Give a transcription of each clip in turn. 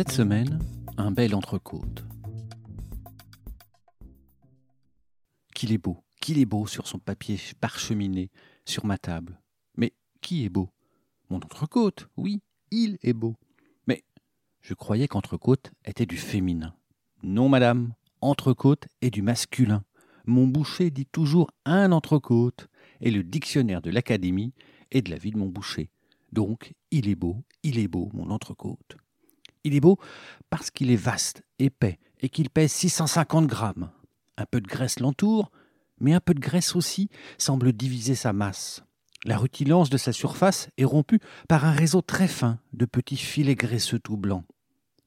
Cette semaine, un bel entrecôte. Qu'il est beau, qu'il est beau sur son papier parcheminé, sur ma table. Mais qui est beau? Mon entrecôte, oui, il est beau. Mais je croyais qu'entrecôte était du féminin. Non, madame, entrecôte est du masculin. Mon boucher dit toujours un entrecôte, et le dictionnaire de l'Académie est de la vie de mon boucher. Donc, il est beau, il est beau, mon entrecôte. Il est beau parce qu'il est vaste, épais, et qu'il pèse 650 grammes. Un peu de graisse l'entoure, mais un peu de graisse aussi semble diviser sa masse. La rutilance de sa surface est rompue par un réseau très fin de petits filets graisseux tout blancs.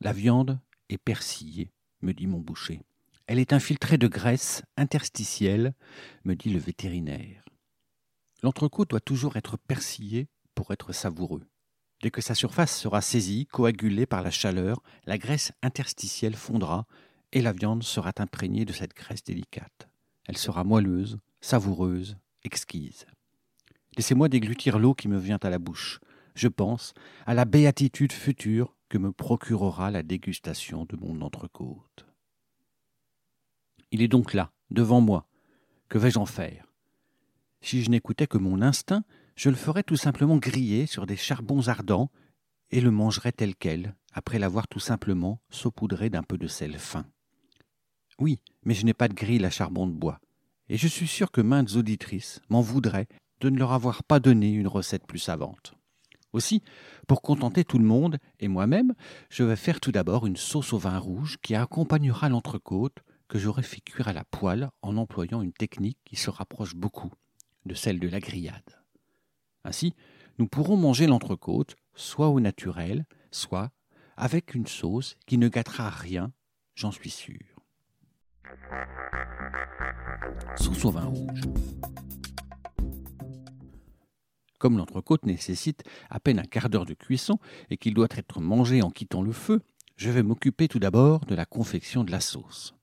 La viande est persillée, me dit mon boucher. Elle est infiltrée de graisse interstitielle, me dit le vétérinaire. L'entrecôte doit toujours être persillé pour être savoureux. Dès que sa surface sera saisie, coagulée par la chaleur, la graisse interstitielle fondra et la viande sera imprégnée de cette graisse délicate. Elle sera moelleuse, savoureuse, exquise. Laissez-moi déglutir l'eau qui me vient à la bouche. Je pense à la béatitude future que me procurera la dégustation de mon entrecôte. Il est donc là, devant moi. Que vais-je en faire? Si je n'écoutais que mon instinct, je le ferais tout simplement griller sur des charbons ardents et le mangerais tel quel, après l'avoir tout simplement saupoudré d'un peu de sel fin. Oui, mais je n'ai pas de grille à charbon de bois, et je suis sûr que maintes auditrices m'en voudraient de ne leur avoir pas donné une recette plus savante. Aussi, pour contenter tout le monde et moi-même, je vais faire tout d'abord une sauce au vin rouge qui accompagnera l'entrecôte que j'aurai fait cuire à la poêle en employant une technique qui se rapproche beaucoup de celle de la grillade. Ainsi, nous pourrons manger l'entrecôte soit au naturel, soit avec une sauce qui ne gâtera rien, j'en suis sûr. Sauce au vin rouge. Comme l'entrecôte nécessite à peine un quart d'heure de cuisson et qu'il doit être mangé en quittant le feu, je vais m'occuper tout d'abord de la confection de la sauce.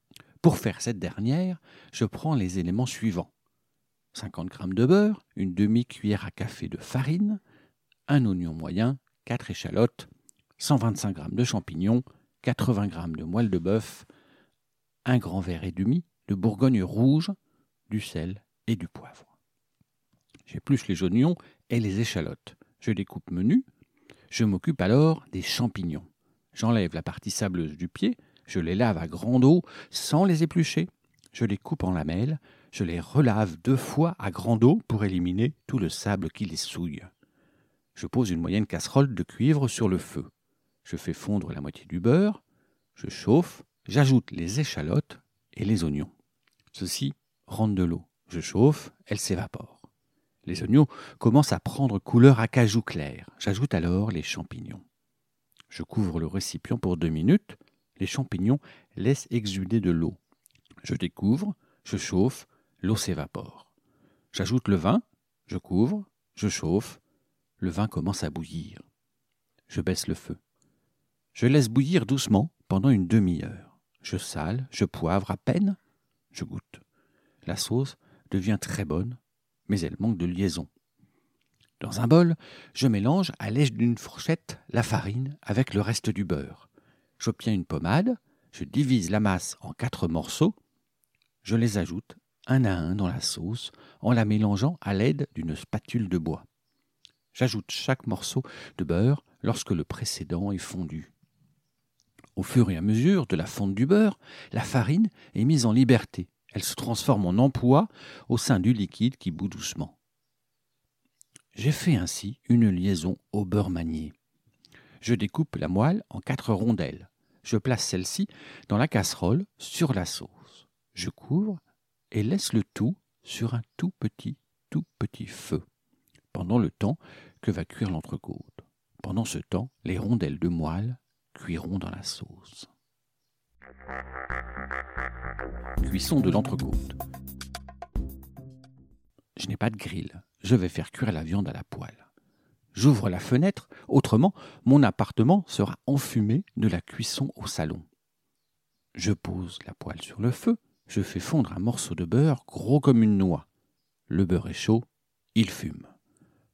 Pour faire cette dernière, je prends les éléments suivants. 50 g de beurre, une demi-cuillère à café de farine, un oignon moyen, 4 échalotes, 125 g de champignons, 80 g de moelle de bœuf, un grand verre et demi de bourgogne rouge, du sel et du poivre. J'épluche les oignons et les échalotes. Je les coupe menus. Je m'occupe alors des champignons. J'enlève la partie sableuse du pied, je les lave à grande eau sans les éplucher. Je les coupe en lamelles, je les relave deux fois à grande eau pour éliminer tout le sable qui les souille. Je pose une moyenne casserole de cuivre sur le feu. Je fais fondre la moitié du beurre, je chauffe, j'ajoute les échalotes et les oignons. Ceci rentre de l'eau. Je chauffe, elle s'évapore. Les oignons commencent à prendre couleur acajou clair. J'ajoute alors les champignons. Je couvre le récipient pour deux minutes, les champignons laissent exuder de l'eau. Je découvre, je chauffe, l'eau s'évapore. J'ajoute le vin, je couvre, je chauffe, le vin commence à bouillir. Je baisse le feu. Je laisse bouillir doucement pendant une demi-heure. Je sale, je poivre à peine, je goûte. La sauce devient très bonne, mais elle manque de liaison. Dans un bol, je mélange à l'aide d'une fourchette la farine avec le reste du beurre. J'obtiens une pommade, je divise la masse en quatre morceaux, je les ajoute un à un dans la sauce en la mélangeant à l'aide d'une spatule de bois. J'ajoute chaque morceau de beurre lorsque le précédent est fondu. Au fur et à mesure de la fonte du beurre, la farine est mise en liberté. Elle se transforme en empois au sein du liquide qui bout doucement. J'ai fait ainsi une liaison au beurre manié. Je découpe la moelle en quatre rondelles. Je place celle-ci dans la casserole sur la sauce. Je couvre et laisse le tout sur un tout petit, tout petit feu, pendant le temps que va cuire l'entrecôte. Pendant ce temps, les rondelles de moelle cuiront dans la sauce. Cuisson de l'entrecôte. Je n'ai pas de grille. Je vais faire cuire la viande à la poêle. J'ouvre la fenêtre, autrement mon appartement sera enfumé de la cuisson au salon. Je pose la poêle sur le feu, je fais fondre un morceau de beurre gros comme une noix. Le beurre est chaud, il fume.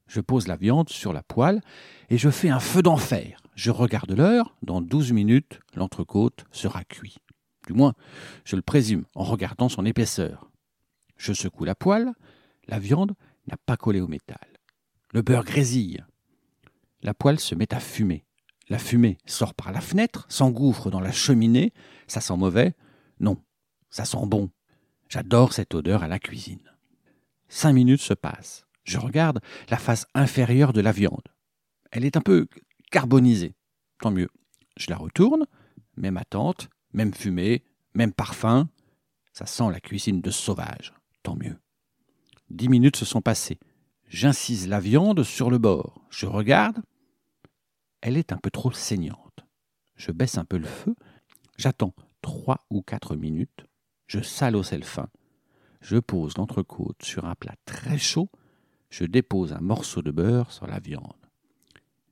Je pose la viande sur la poêle et je fais un feu d'enfer. Je regarde l'heure, dans douze minutes, l'entrecôte sera cuit. Du moins, je le présume en regardant son épaisseur. Je secoue la poêle, la viande n'a pas collé au métal. Le beurre grésille. La poêle se met à fumer. La fumée sort par la fenêtre, s'engouffre dans la cheminée. Ça sent mauvais Non, ça sent bon. J'adore cette odeur à la cuisine. Cinq minutes se passent. Je regarde la face inférieure de la viande. Elle est un peu carbonisée. Tant mieux. Je la retourne. Même attente, même fumée, même parfum. Ça sent la cuisine de sauvage. Tant mieux. Dix minutes se sont passées. J'incise la viande sur le bord. Je regarde. Elle est un peu trop saignante. Je baisse un peu le feu. J'attends trois ou quatre minutes. Je sale au sel fin. Je pose l'entrecôte sur un plat très chaud. Je dépose un morceau de beurre sur la viande.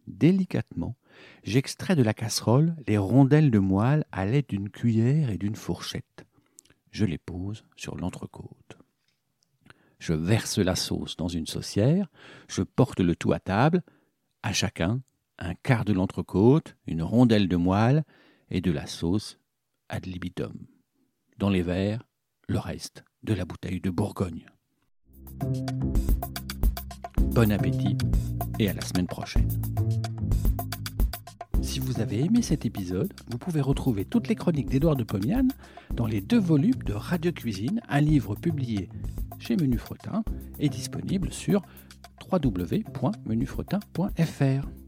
Délicatement, j'extrais de la casserole les rondelles de moelle à l'aide d'une cuillère et d'une fourchette. Je les pose sur l'entrecôte. Je verse la sauce dans une saucière, je porte le tout à table, à chacun un quart de l'entrecôte, une rondelle de moelle et de la sauce ad libitum. Dans les verres, le reste de la bouteille de Bourgogne. Bon appétit et à la semaine prochaine. Si vous avez aimé cet épisode, vous pouvez retrouver toutes les chroniques d'Édouard de Pomian dans les deux volumes de Radio Cuisine, un livre publié chez Menu Fretin est disponible sur www.menufretin.fr.